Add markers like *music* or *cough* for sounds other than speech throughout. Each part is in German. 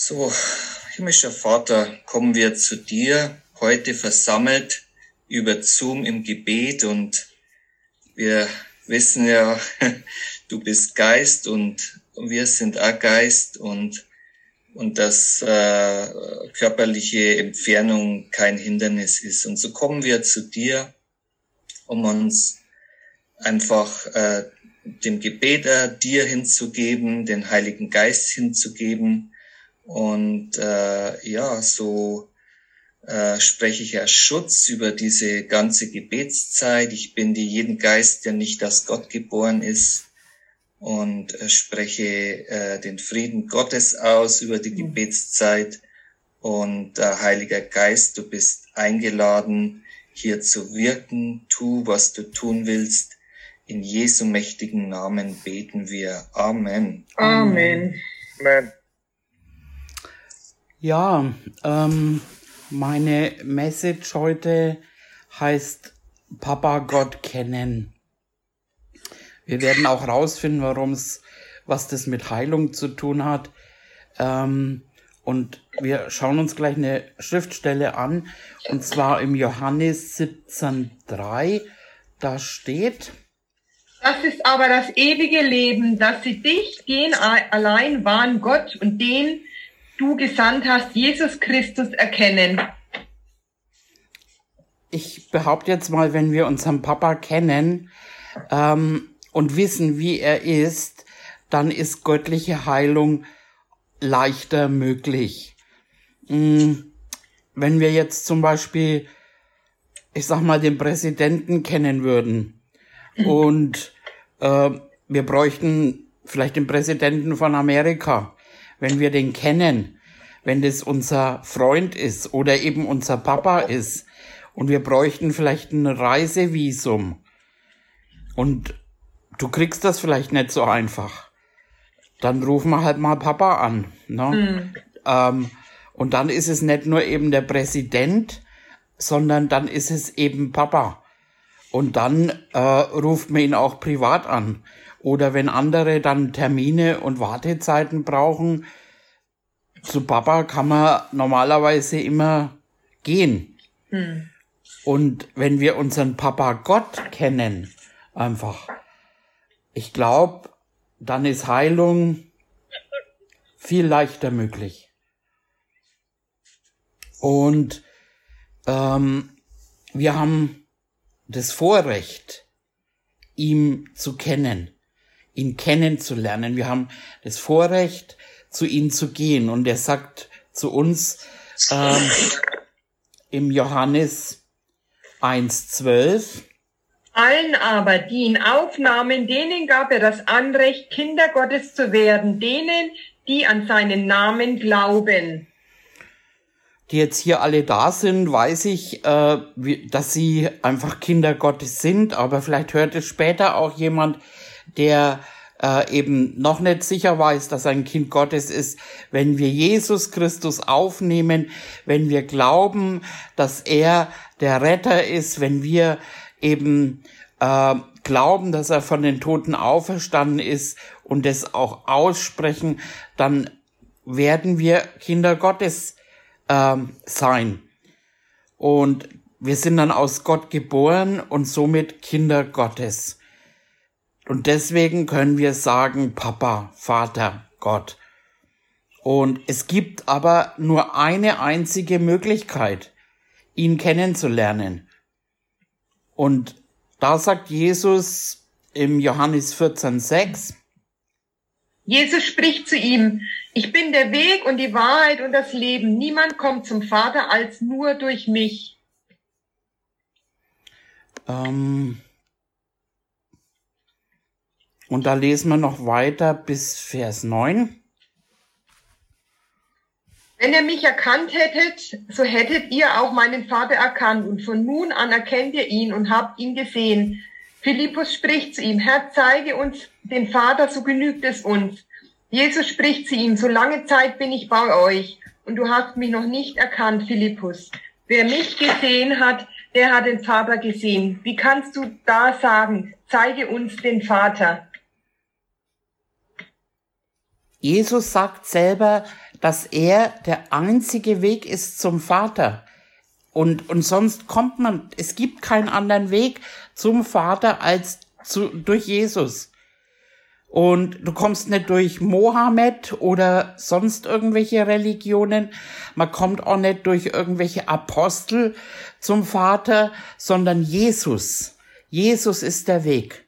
So, himmlischer Vater, kommen wir zu dir heute versammelt über Zoom im Gebet und wir wissen ja, *laughs* du bist Geist und wir sind auch Geist und und dass äh, körperliche Entfernung kein Hindernis ist. Und so kommen wir zu dir, um uns einfach äh, dem Gebet äh, dir hinzugeben, den Heiligen Geist hinzugeben. Und äh, ja, so äh, spreche ich als Schutz über diese ganze Gebetszeit. Ich bin dir jeden Geist, der nicht aus Gott geboren ist, und äh, spreche äh, den Frieden Gottes aus über die mhm. Gebetszeit. Und äh, Heiliger Geist, du bist eingeladen, hier zu wirken. Tu, was du tun willst. In Jesu mächtigen Namen beten wir. Amen. Amen. Amen. Ja, ähm, meine Message heute heißt Papa Gott kennen. Wir werden auch rausfinden, warum es, was das mit Heilung zu tun hat. Ähm, und wir schauen uns gleich eine Schriftstelle an, und zwar im Johannes 17.3. Da steht, das ist aber das ewige Leben, dass sie dich, den allein wahren Gott und den du gesandt hast, Jesus Christus, erkennen. Ich behaupte jetzt mal, wenn wir unseren Papa kennen, ähm, und wissen, wie er ist, dann ist göttliche Heilung leichter möglich. Hm, wenn wir jetzt zum Beispiel, ich sag mal, den Präsidenten kennen würden *laughs* und äh, wir bräuchten vielleicht den Präsidenten von Amerika, wenn wir den kennen, wenn das unser Freund ist oder eben unser Papa ist und wir bräuchten vielleicht ein Reisevisum und du kriegst das vielleicht nicht so einfach. Dann rufen wir halt mal Papa an. Ne? Mhm. Ähm, und dann ist es nicht nur eben der Präsident, sondern dann ist es eben Papa. Und dann äh, ruft man ihn auch privat an. Oder wenn andere dann Termine und Wartezeiten brauchen, zu Papa kann man normalerweise immer gehen. Mhm. Und wenn wir unseren Papa Gott kennen, einfach, ich glaube, dann ist Heilung viel leichter möglich. Und ähm, wir haben das Vorrecht, ihm zu kennen, ihn kennenzulernen. Wir haben das Vorrecht, zu ihm zu gehen. Und er sagt zu uns ähm, im Johannes 1.12, allen aber, die ihn aufnahmen, denen gab er das Anrecht, Kinder Gottes zu werden, denen, die an seinen Namen glauben. Die jetzt hier alle da sind, weiß ich, äh, dass sie einfach Kinder Gottes sind, aber vielleicht hört es später auch jemand, der äh, eben noch nicht sicher weiß, dass ein Kind Gottes ist, wenn wir Jesus Christus aufnehmen, wenn wir glauben, dass er der Retter ist, wenn wir eben äh, glauben, dass er von den Toten auferstanden ist und es auch aussprechen, dann werden wir Kinder Gottes äh, sein. Und wir sind dann aus Gott geboren und somit Kinder Gottes. Und deswegen können wir sagen, Papa, Vater, Gott. Und es gibt aber nur eine einzige Möglichkeit, ihn kennenzulernen. Und da sagt Jesus im Johannes 14,6, Jesus spricht zu ihm, ich bin der Weg und die Wahrheit und das Leben. Niemand kommt zum Vater als nur durch mich. Ähm und da lesen wir noch weiter bis Vers 9. Wenn ihr mich erkannt hättet, so hättet ihr auch meinen Vater erkannt und von nun an erkennt ihr ihn und habt ihn gesehen. Philippus spricht zu ihm, Herr, zeige uns den Vater, so genügt es uns. Jesus spricht zu ihm, so lange Zeit bin ich bei euch und du hast mich noch nicht erkannt, Philippus. Wer mich gesehen hat, der hat den Vater gesehen. Wie kannst du da sagen, zeige uns den Vater? Jesus sagt selber, dass er der einzige Weg ist zum Vater. Und, und sonst kommt man, es gibt keinen anderen Weg zum Vater als zu, durch Jesus. Und du kommst nicht durch Mohammed oder sonst irgendwelche Religionen. Man kommt auch nicht durch irgendwelche Apostel zum Vater, sondern Jesus. Jesus ist der Weg,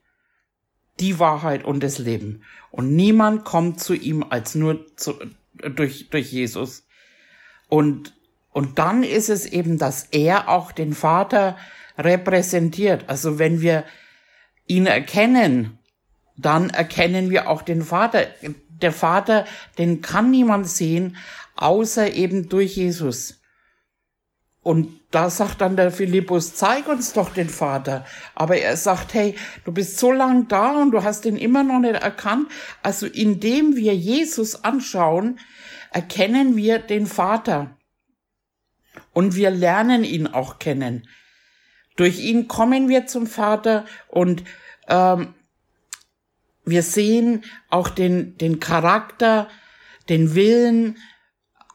die Wahrheit und das Leben. Und niemand kommt zu ihm als nur zu, durch, durch Jesus. Und, und dann ist es eben, dass er auch den Vater repräsentiert. Also wenn wir ihn erkennen, dann erkennen wir auch den Vater. Der Vater, den kann niemand sehen, außer eben durch Jesus. Und da sagt dann der Philippus, zeig uns doch den Vater. Aber er sagt, hey, du bist so lang da und du hast ihn immer noch nicht erkannt. Also indem wir Jesus anschauen, erkennen wir den Vater. Und wir lernen ihn auch kennen. Durch ihn kommen wir zum Vater und ähm, wir sehen auch den, den Charakter, den Willen,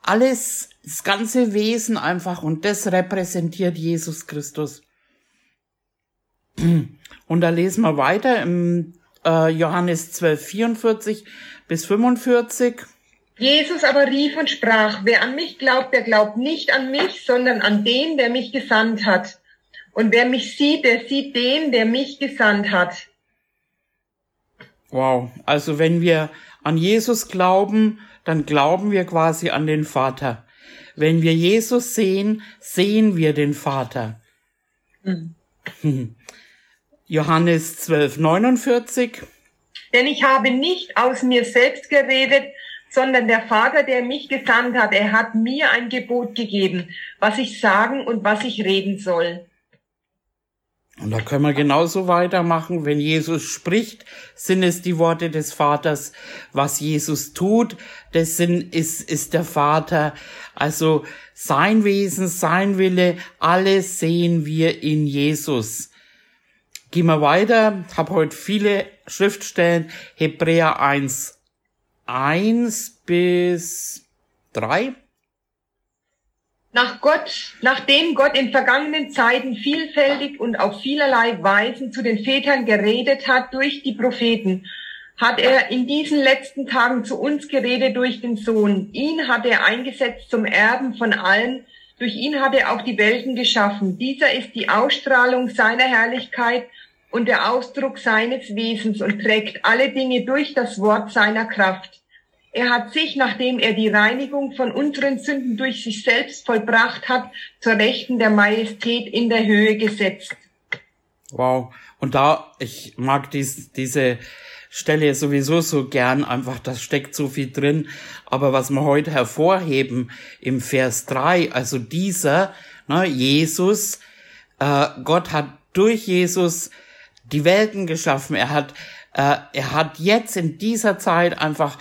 alles, das ganze Wesen einfach und das repräsentiert Jesus Christus. *clears throat* Und da lesen wir weiter im äh, Johannes 12, 44 bis 45. Jesus aber rief und sprach, wer an mich glaubt, der glaubt nicht an mich, sondern an den, der mich gesandt hat. Und wer mich sieht, der sieht den, der mich gesandt hat. Wow. Also wenn wir an Jesus glauben, dann glauben wir quasi an den Vater. Wenn wir Jesus sehen, sehen wir den Vater. Mhm. Johannes 12, 49. Denn ich habe nicht aus mir selbst geredet, sondern der Vater, der mich gesandt hat, er hat mir ein Gebot gegeben, was ich sagen und was ich reden soll. Und da können wir genauso weitermachen. Wenn Jesus spricht, sind es die Worte des Vaters. Was Jesus tut, das sind, ist, ist der Vater. Also sein Wesen, sein Wille, alles sehen wir in Jesus. Gehen wir weiter. Ich habe heute viele Schriftstellen. Hebräer 1, 1 bis 3. Nach Gott, nachdem Gott in vergangenen Zeiten vielfältig und auf vielerlei Weisen zu den Vätern geredet hat durch die Propheten, hat er in diesen letzten Tagen zu uns geredet durch den Sohn. Ihn hat er eingesetzt zum Erben von allen. Durch ihn hat er auch die Welten geschaffen. Dieser ist die Ausstrahlung seiner Herrlichkeit und der Ausdruck seines Wesens und trägt alle Dinge durch das Wort seiner Kraft. Er hat sich, nachdem er die Reinigung von unseren Sünden durch sich selbst vollbracht hat, zur Rechten der Majestät in der Höhe gesetzt. Wow. Und da, ich mag dies, diese Stelle sowieso so gern, einfach, da steckt so viel drin. Aber was wir heute hervorheben im Vers 3, also dieser, ne, Jesus, äh, Gott hat durch Jesus die Welten geschaffen. Er hat, äh, er hat jetzt in dieser Zeit einfach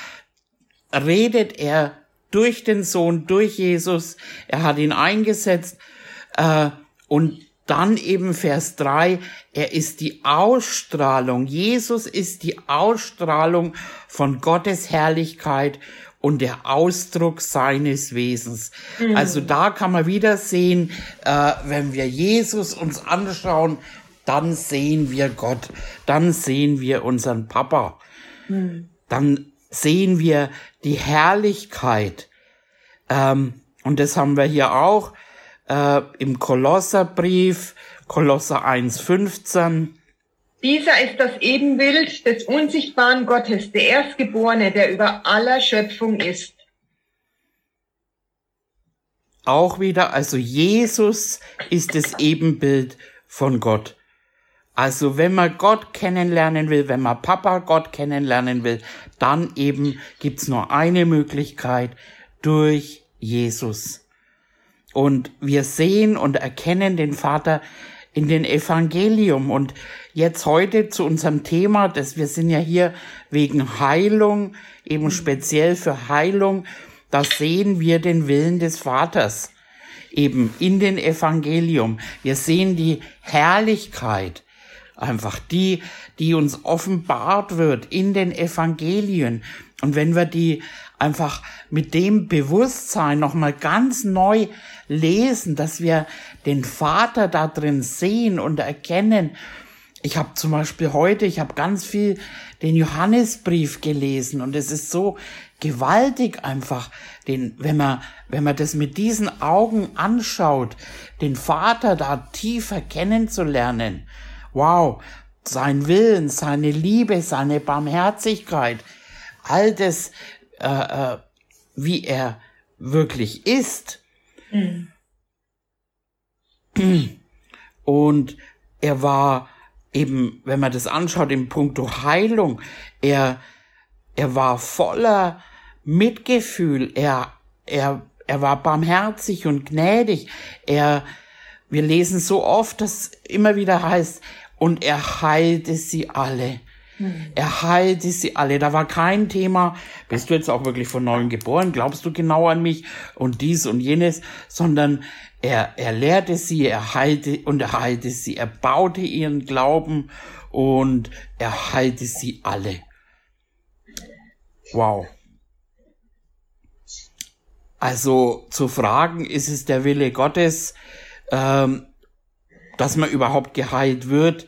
redet er durch den Sohn, durch Jesus. Er hat ihn eingesetzt. Äh, und dann eben Vers 3, er ist die Ausstrahlung. Jesus ist die Ausstrahlung von Gottes Herrlichkeit und der Ausdruck seines Wesens. Mhm. Also da kann man wieder sehen, äh, wenn wir Jesus uns anschauen, dann sehen wir Gott, dann sehen wir unseren Papa. Mhm. Dann sehen wir die Herrlichkeit. Ähm, und das haben wir hier auch äh, im Kolosserbrief, Kolosser 1,15. Dieser ist das Ebenbild des unsichtbaren Gottes, der Erstgeborene, der über aller Schöpfung ist. Auch wieder, also Jesus ist das Ebenbild von Gott. Also wenn man Gott kennenlernen will, wenn man Papa Gott kennenlernen will, dann eben gibt's nur eine Möglichkeit durch Jesus. Und wir sehen und erkennen den Vater in den Evangelium. Und jetzt heute zu unserem Thema, dass wir sind ja hier wegen Heilung, eben speziell für Heilung, da sehen wir den Willen des Vaters eben in den Evangelium. Wir sehen die Herrlichkeit einfach die, die uns offenbart wird in den Evangelien. Und wenn wir die einfach mit dem Bewusstsein nochmal ganz neu lesen, dass wir den Vater da drin sehen und erkennen. Ich habe zum Beispiel heute, ich habe ganz viel den Johannesbrief gelesen und es ist so gewaltig einfach, den, wenn man, wenn man das mit diesen Augen anschaut, den Vater da tiefer kennenzulernen. Wow, sein Willen, seine Liebe, seine Barmherzigkeit, all das, äh, äh, wie er wirklich ist. Mhm. *clears throat* Und er war eben, wenn man das anschaut, im Punkto Heilung, er, er war voller Mitgefühl, er, er, er war barmherzig und gnädig, er, wir lesen so oft, dass immer wieder heißt, und er heilte sie alle. Mhm. Er heilte sie alle. Da war kein Thema, bist du jetzt auch wirklich von neuem geboren? Glaubst du genau an mich? Und dies und jenes, sondern er, er lehrte sie, er heilte und er heilte sie. Er baute ihren Glauben und er heilte sie alle. Wow. Also zu fragen, ist es der Wille Gottes, ähm, dass man überhaupt geheilt wird,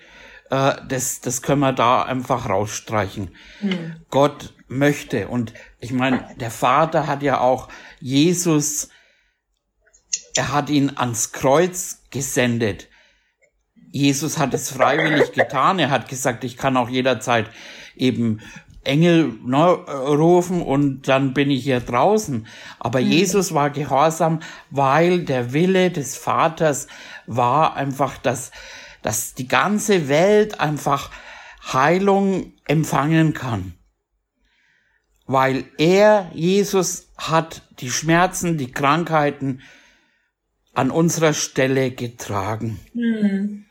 äh, das, das können wir da einfach rausstreichen. Mhm. Gott möchte. Und ich meine, der Vater hat ja auch Jesus, er hat ihn ans Kreuz gesendet. Jesus hat es freiwillig getan. Er hat gesagt, ich kann auch jederzeit eben Engel ne, rufen und dann bin ich hier draußen. Aber mhm. Jesus war gehorsam, weil der Wille des Vaters war einfach, dass, dass die ganze Welt einfach Heilung empfangen kann. Weil er, Jesus, hat die Schmerzen, die Krankheiten an unserer Stelle getragen. Mhm.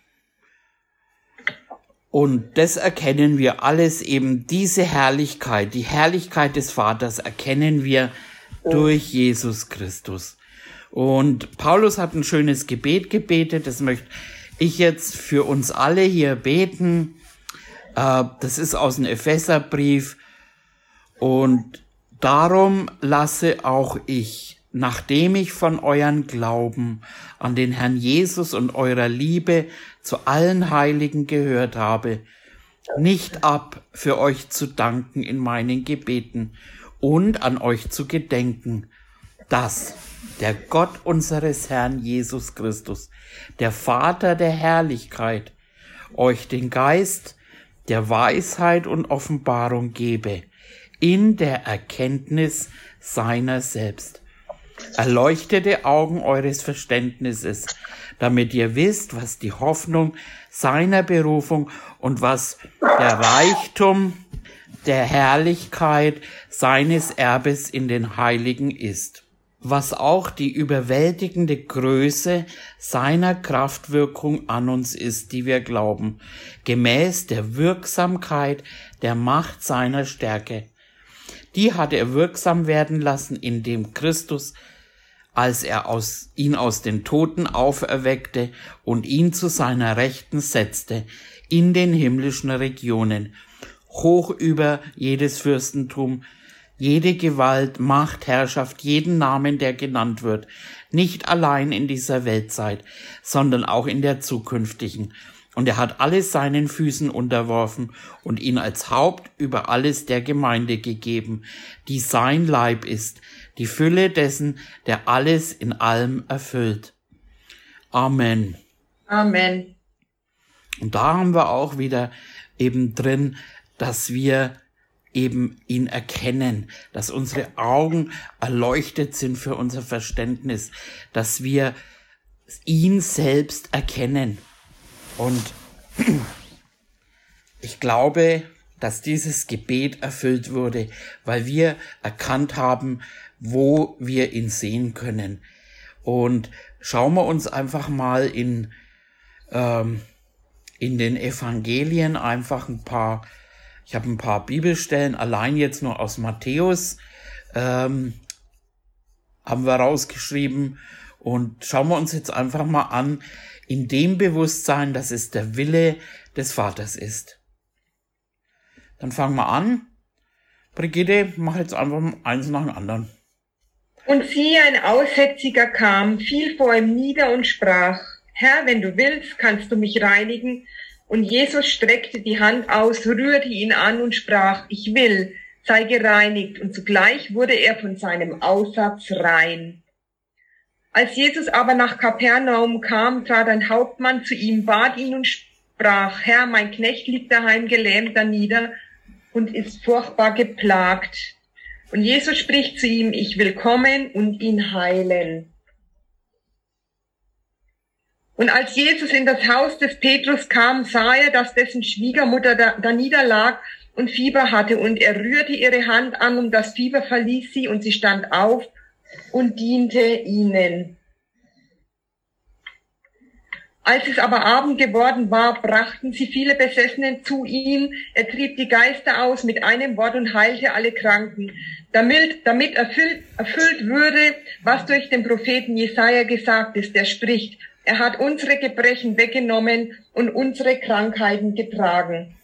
Und das erkennen wir alles eben, diese Herrlichkeit, die Herrlichkeit des Vaters erkennen wir durch Jesus Christus. Und Paulus hat ein schönes Gebet gebetet, das möchte ich jetzt für uns alle hier beten. Äh, das ist aus dem Epheserbrief. Und darum lasse auch ich, nachdem ich von euren Glauben an den Herrn Jesus und eurer Liebe zu allen Heiligen gehört habe, nicht ab, für euch zu danken in meinen Gebeten und an euch zu gedenken, dass der Gott unseres Herrn Jesus Christus, der Vater der Herrlichkeit, euch den Geist der Weisheit und Offenbarung gebe, in der Erkenntnis seiner selbst. Erleuchtete Augen eures Verständnisses, damit ihr wisst, was die Hoffnung seiner Berufung und was der Reichtum der Herrlichkeit seines Erbes in den Heiligen ist, was auch die überwältigende Größe seiner Kraftwirkung an uns ist, die wir glauben, gemäß der Wirksamkeit der Macht seiner Stärke. Die hat er wirksam werden lassen, indem Christus als er aus, ihn aus den Toten auferweckte und ihn zu seiner Rechten setzte in den himmlischen Regionen, hoch über jedes Fürstentum, jede Gewalt, Macht, Herrschaft, jeden Namen, der genannt wird, nicht allein in dieser Weltzeit, sondern auch in der zukünftigen. Und er hat alles seinen Füßen unterworfen und ihn als Haupt über alles der Gemeinde gegeben, die sein Leib ist, die Fülle dessen, der alles in allem erfüllt. Amen. Amen. Und da haben wir auch wieder eben drin, dass wir eben ihn erkennen, dass unsere Augen erleuchtet sind für unser Verständnis, dass wir ihn selbst erkennen. Und *clears throat* ich glaube, dass dieses Gebet erfüllt wurde, weil wir erkannt haben, wo wir ihn sehen können. Und schauen wir uns einfach mal in, ähm, in den Evangelien einfach ein paar, ich habe ein paar Bibelstellen, allein jetzt nur aus Matthäus, ähm, haben wir rausgeschrieben. Und schauen wir uns jetzt einfach mal an, in dem Bewusstsein, dass es der Wille des Vaters ist. Dann fangen wir an Brigitte, mach jetzt einfach eins nach dem anderen. Und siehe, ein Aussätziger kam, fiel vor ihm nieder und sprach, Herr, wenn du willst, kannst du mich reinigen. Und Jesus streckte die Hand aus, rührte ihn an und sprach, ich will, sei gereinigt. Und zugleich wurde er von seinem Aussatz rein. Als Jesus aber nach Kapernaum kam, trat ein Hauptmann zu ihm, bat ihn und sprach, Herr, mein Knecht liegt daheim gelähmt da nieder und ist furchtbar geplagt. Und Jesus spricht zu ihm, ich will kommen und ihn heilen. Und als Jesus in das Haus des Petrus kam, sah er, dass dessen Schwiegermutter da, da niederlag und Fieber hatte. Und er rührte ihre Hand an und das Fieber verließ sie und sie stand auf und diente ihnen. Als es aber Abend geworden war, brachten sie viele Besessenen zu ihm. Er trieb die Geister aus mit einem Wort und heilte alle Kranken, damit, damit erfüllt, erfüllt würde, was durch den Propheten Jesaja gesagt ist, der spricht, er hat unsere Gebrechen weggenommen und unsere Krankheiten getragen.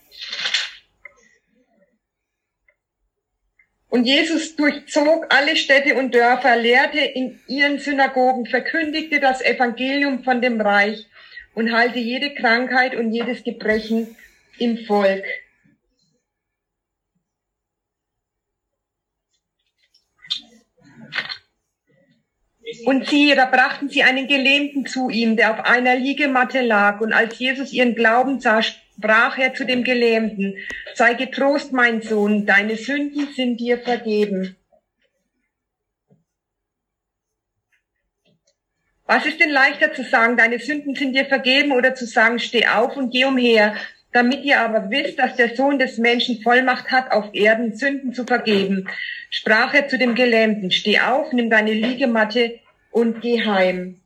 Und Jesus durchzog alle Städte und Dörfer, lehrte in ihren Synagogen, verkündigte das Evangelium von dem Reich und heilte jede Krankheit und jedes Gebrechen im Volk. Und siehe, da brachten sie einen Gelähmten zu ihm, der auf einer Liegematte lag. Und als Jesus ihren Glauben sah, sprach er zu dem Gelähmten, sei getrost, mein Sohn, deine Sünden sind dir vergeben. Was ist denn leichter zu sagen, deine Sünden sind dir vergeben oder zu sagen, steh auf und geh umher, damit ihr aber wisst, dass der Sohn des Menschen Vollmacht hat, auf Erden Sünden zu vergeben, sprach er zu dem Gelähmten, steh auf, nimm deine Liegematte und geh heim.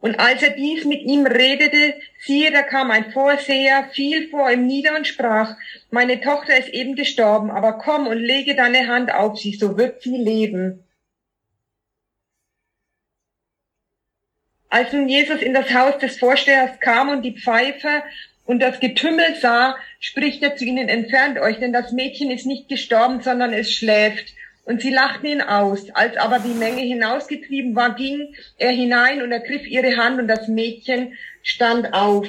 Und als er dies mit ihm redete, siehe, da kam ein Vorseher, fiel vor ihm nieder und sprach, meine Tochter ist eben gestorben, aber komm und lege deine Hand auf sie, so wird sie leben. Als nun Jesus in das Haus des Vorstehers kam und die Pfeife und das Getümmel sah, spricht er zu ihnen, entfernt euch, denn das Mädchen ist nicht gestorben, sondern es schläft. Und sie lachten ihn aus. Als aber die Menge hinausgetrieben war, ging er hinein und ergriff ihre Hand und das Mädchen stand auf.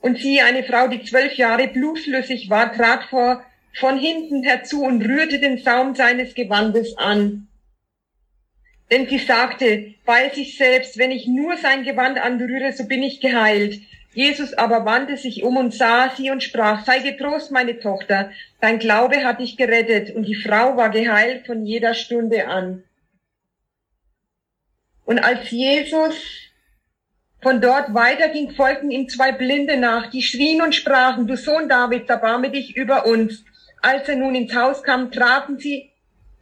Und siehe, eine Frau, die zwölf Jahre blutflüssig war, trat vor von hinten herzu und rührte den Saum seines Gewandes an. Denn sie sagte bei sich selbst, wenn ich nur sein Gewand anrühre, so bin ich geheilt. Jesus aber wandte sich um und sah sie und sprach, sei getrost, meine Tochter, dein Glaube hat dich gerettet. Und die Frau war geheilt von jeder Stunde an. Und als Jesus von dort weiterging, folgten ihm zwei Blinde nach, die schrien und sprachen, du Sohn Davids, erbarme dich über uns. Als er nun ins Haus kam, traten sie,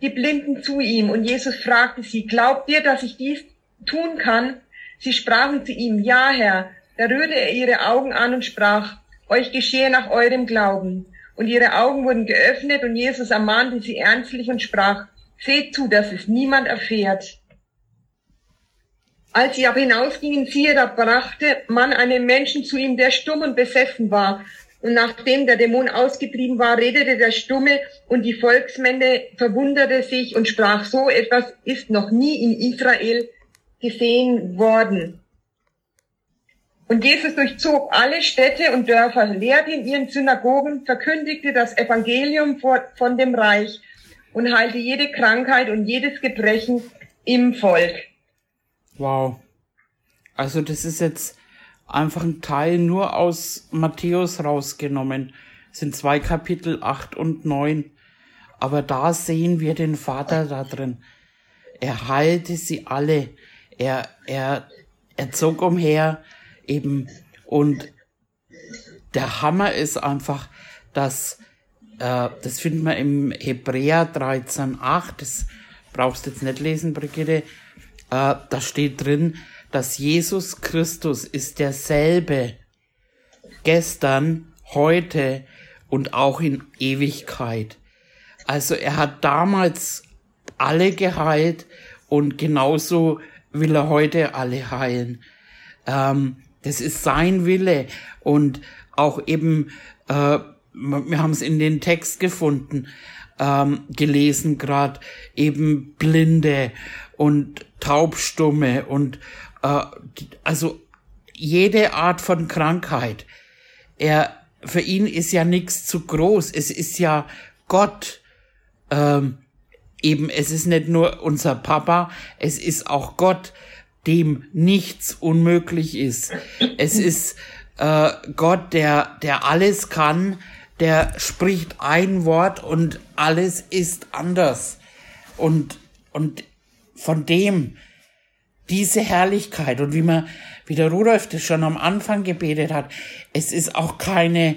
die Blinden, zu ihm, und Jesus fragte sie, glaubt ihr, dass ich dies tun kann? Sie sprachen zu ihm, ja, Herr. Da rührte er ihre Augen an und sprach, euch geschehe nach eurem Glauben. Und ihre Augen wurden geöffnet, und Jesus ermahnte sie ernstlich und sprach, seht zu, dass es niemand erfährt. Als sie aber hinausgingen, siehe, da brachte man einen Menschen zu ihm, der stumm und besessen war, und nachdem der Dämon ausgetrieben war, redete der Stumme und die Volksmenge verwunderte sich und sprach, so etwas ist noch nie in Israel gesehen worden. Und Jesus durchzog alle Städte und Dörfer, lehrte in ihren Synagogen, verkündigte das Evangelium von dem Reich und heilte jede Krankheit und jedes Gebrechen im Volk. Wow. Also das ist jetzt einfach ein Teil nur aus Matthäus rausgenommen. Das sind zwei Kapitel acht und neun. Aber da sehen wir den Vater da drin. Er heilte sie alle. Er, er, er zog umher eben. Und der Hammer ist einfach, dass, äh, das finden wir im Hebräer 13,8, das brauchst du jetzt nicht lesen, Brigitte, äh, da steht drin, dass Jesus Christus ist derselbe gestern, heute und auch in Ewigkeit. Also er hat damals alle geheilt und genauso will er heute alle heilen. ähm, das ist sein Wille und auch eben, äh, wir haben es in den Text gefunden, ähm, gelesen gerade, eben Blinde und Taubstumme und also jede Art von Krankheit. Er, für ihn ist ja nichts zu groß. Es ist ja Gott. Ähm, eben, es ist nicht nur unser Papa, es ist auch Gott, dem nichts unmöglich ist. Es ist äh, Gott, der, der alles kann, der spricht ein Wort und alles ist anders. Und, und von dem, diese Herrlichkeit und wie man, wie der Rudolf das schon am Anfang gebetet hat, es ist auch keine,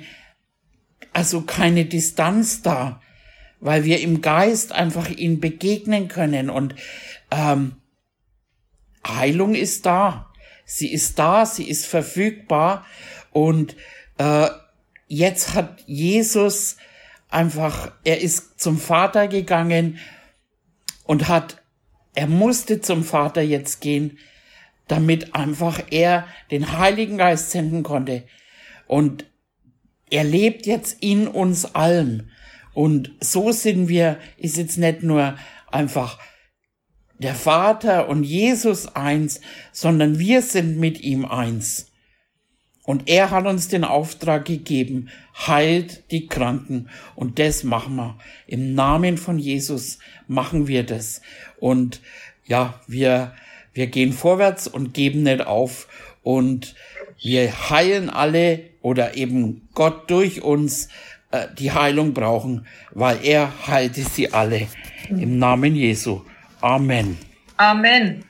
also keine Distanz da, weil wir im Geist einfach ihm begegnen können und ähm, Heilung ist da. Sie ist da, sie ist verfügbar und äh, jetzt hat Jesus einfach, er ist zum Vater gegangen und hat, er musste zum Vater jetzt gehen, damit einfach er den Heiligen Geist senden konnte. Und er lebt jetzt in uns allen. Und so sind wir, ist jetzt nicht nur einfach der Vater und Jesus eins, sondern wir sind mit ihm eins. Und er hat uns den Auftrag gegeben, heilt die Kranken. Und das machen wir. Im Namen von Jesus machen wir das. Und ja, wir, wir gehen vorwärts und geben nicht auf. Und wir heilen alle oder eben Gott durch uns äh, die Heilung brauchen, weil er heilte sie alle. Im Namen Jesu. Amen. Amen.